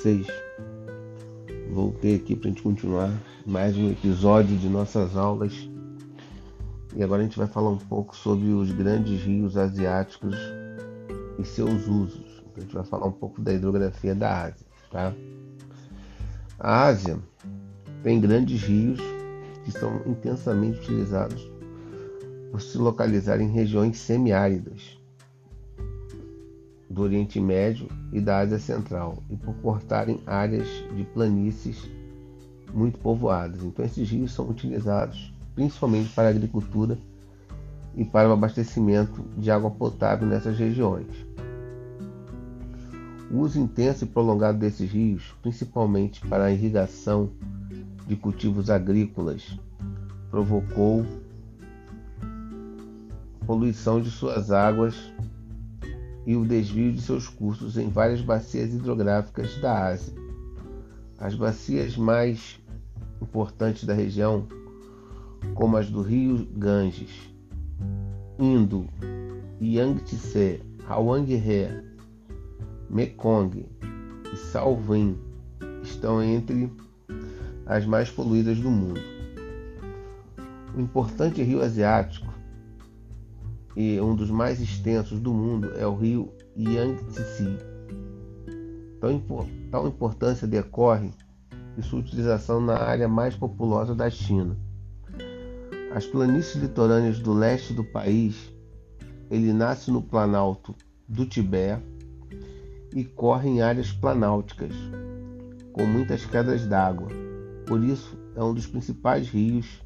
vocês? Voltei aqui para a gente continuar mais um episódio de nossas aulas e agora a gente vai falar um pouco sobre os grandes rios asiáticos e seus usos. A gente vai falar um pouco da hidrografia da Ásia, tá? A Ásia tem grandes rios que são intensamente utilizados por se localizar em regiões semiáridas do Oriente Médio e da Ásia Central e por cortarem áreas de planícies muito povoadas. Então, esses rios são utilizados principalmente para a agricultura e para o abastecimento de água potável nessas regiões. O uso intenso e prolongado desses rios, principalmente para a irrigação de cultivos agrícolas, provocou poluição de suas águas e o desvio de seus cursos em várias bacias hidrográficas da Ásia. As bacias mais importantes da região, como as do rio Ganges, Indo, Yangtze, Hwanghae, Mekong e Salween, estão entre as mais poluídas do mundo. O importante rio asiático e um dos mais extensos do mundo é o rio Yangtze. Tal importância decorre de sua utilização na área mais populosa da China. As planícies litorâneas do leste do país, ele nasce no planalto do Tibete e corre em áreas planálticas, com muitas quedas d'água. Por isso, é um dos principais rios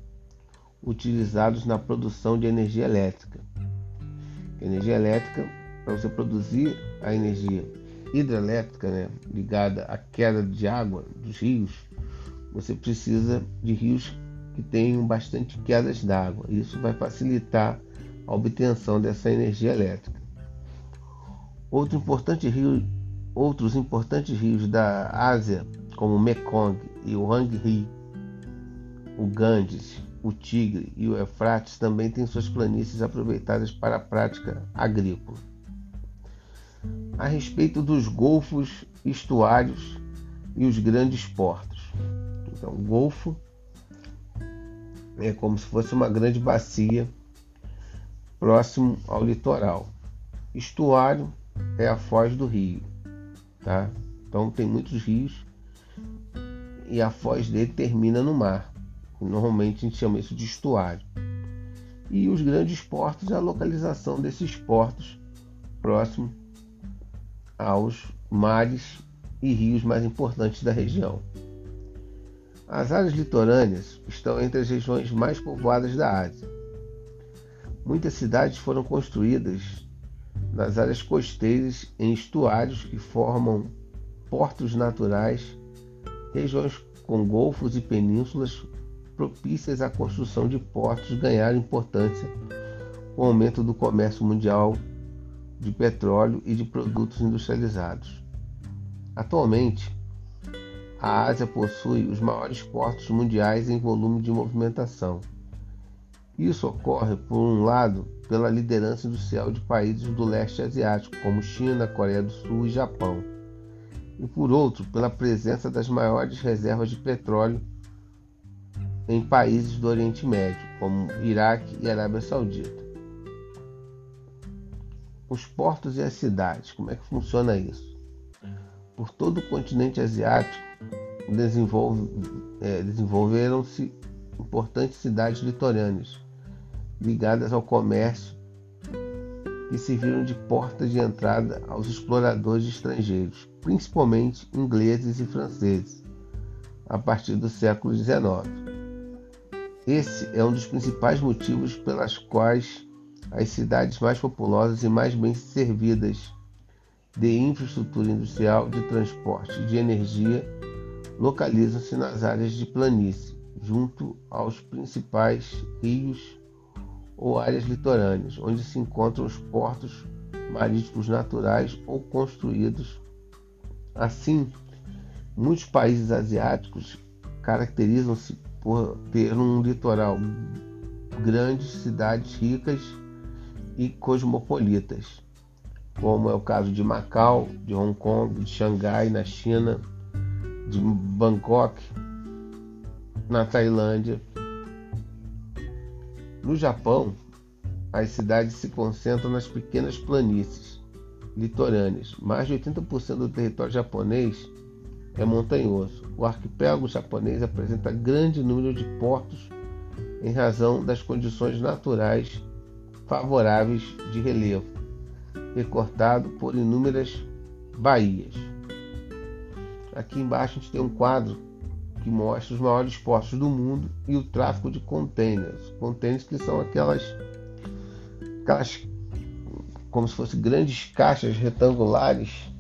utilizados na produção de energia elétrica energia elétrica, para você produzir a energia hidrelétrica né, ligada à queda de água dos rios, você precisa de rios que tenham bastante quedas d'água. Isso vai facilitar a obtenção dessa energia elétrica. Outro importante rio, outros importantes rios da Ásia, como o Mekong e o Hangri, o Ganges, o Tigre e o Eufrates também têm suas planícies aproveitadas para a prática agrícola. A respeito dos golfos, estuários e os grandes portos. Então, o golfo é como se fosse uma grande bacia próximo ao litoral. Estuário é a foz do rio, tá? Então tem muitos rios e a foz dele termina no mar. Normalmente a gente chama isso de estuário. E os grandes portos é a localização desses portos próximo aos mares e rios mais importantes da região. As áreas litorâneas estão entre as regiões mais povoadas da Ásia. Muitas cidades foram construídas nas áreas costeiras em estuários que formam portos naturais, regiões com golfos e penínsulas propícias à construção de portos ganharam importância com o aumento do comércio mundial de petróleo e de produtos industrializados. Atualmente, a Ásia possui os maiores portos mundiais em volume de movimentação. Isso ocorre, por um lado, pela liderança industrial de países do leste asiático, como China, Coreia do Sul e Japão, e por outro, pela presença das maiores reservas de petróleo em países do Oriente Médio, como Iraque e Arábia Saudita. Os portos e as cidades, como é que funciona isso? Por todo o continente asiático desenvolve, é, desenvolveram-se importantes cidades litorâneas ligadas ao comércio que serviram de porta de entrada aos exploradores estrangeiros, principalmente ingleses e franceses, a partir do século XIX. Esse é um dos principais motivos pelas quais as cidades mais populosas e mais bem servidas de infraestrutura industrial, de transporte e de energia localizam-se nas áreas de planície, junto aos principais rios ou áreas litorâneas, onde se encontram os portos marítimos naturais ou construídos. Assim, muitos países asiáticos caracterizam-se por ter um litoral grandes cidades ricas e cosmopolitas, como é o caso de Macau, de Hong Kong, de Xangai na China, de Bangkok, na Tailândia. No Japão, as cidades se concentram nas pequenas planícies litorâneas. Mais de 80% do território japonês é montanhoso. O arquipélago japonês apresenta grande número de portos em razão das condições naturais favoráveis de relevo, recortado por inúmeras baías. Aqui embaixo a gente tem um quadro que mostra os maiores portos do mundo e o tráfego de containers. Containers que são aquelas, aquelas como se fossem grandes caixas retangulares,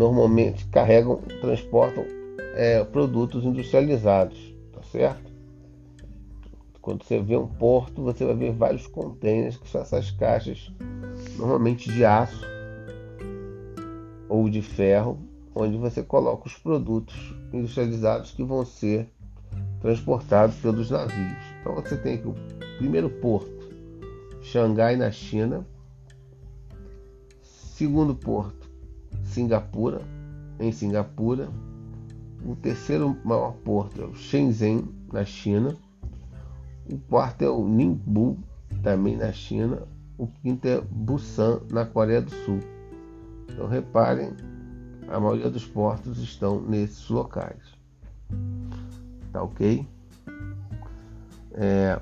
normalmente carregam, transportam é, produtos industrializados, tá certo? Quando você vê um porto, você vai ver vários containers que são essas caixas, normalmente de aço ou de ferro, onde você coloca os produtos industrializados que vão ser transportados pelos navios. Então você tem aqui o primeiro porto, Xangai, na China. Segundo porto, Singapura, em Singapura. O terceiro maior porto é o Shenzhen, na China. O quarto é o Ningbo, também na China. O quinto é Busan, na Coreia do Sul. Então reparem, a maioria dos portos estão nesses locais. Tá ok? É,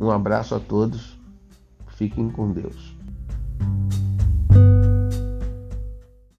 um abraço a todos. Fiquem com Deus.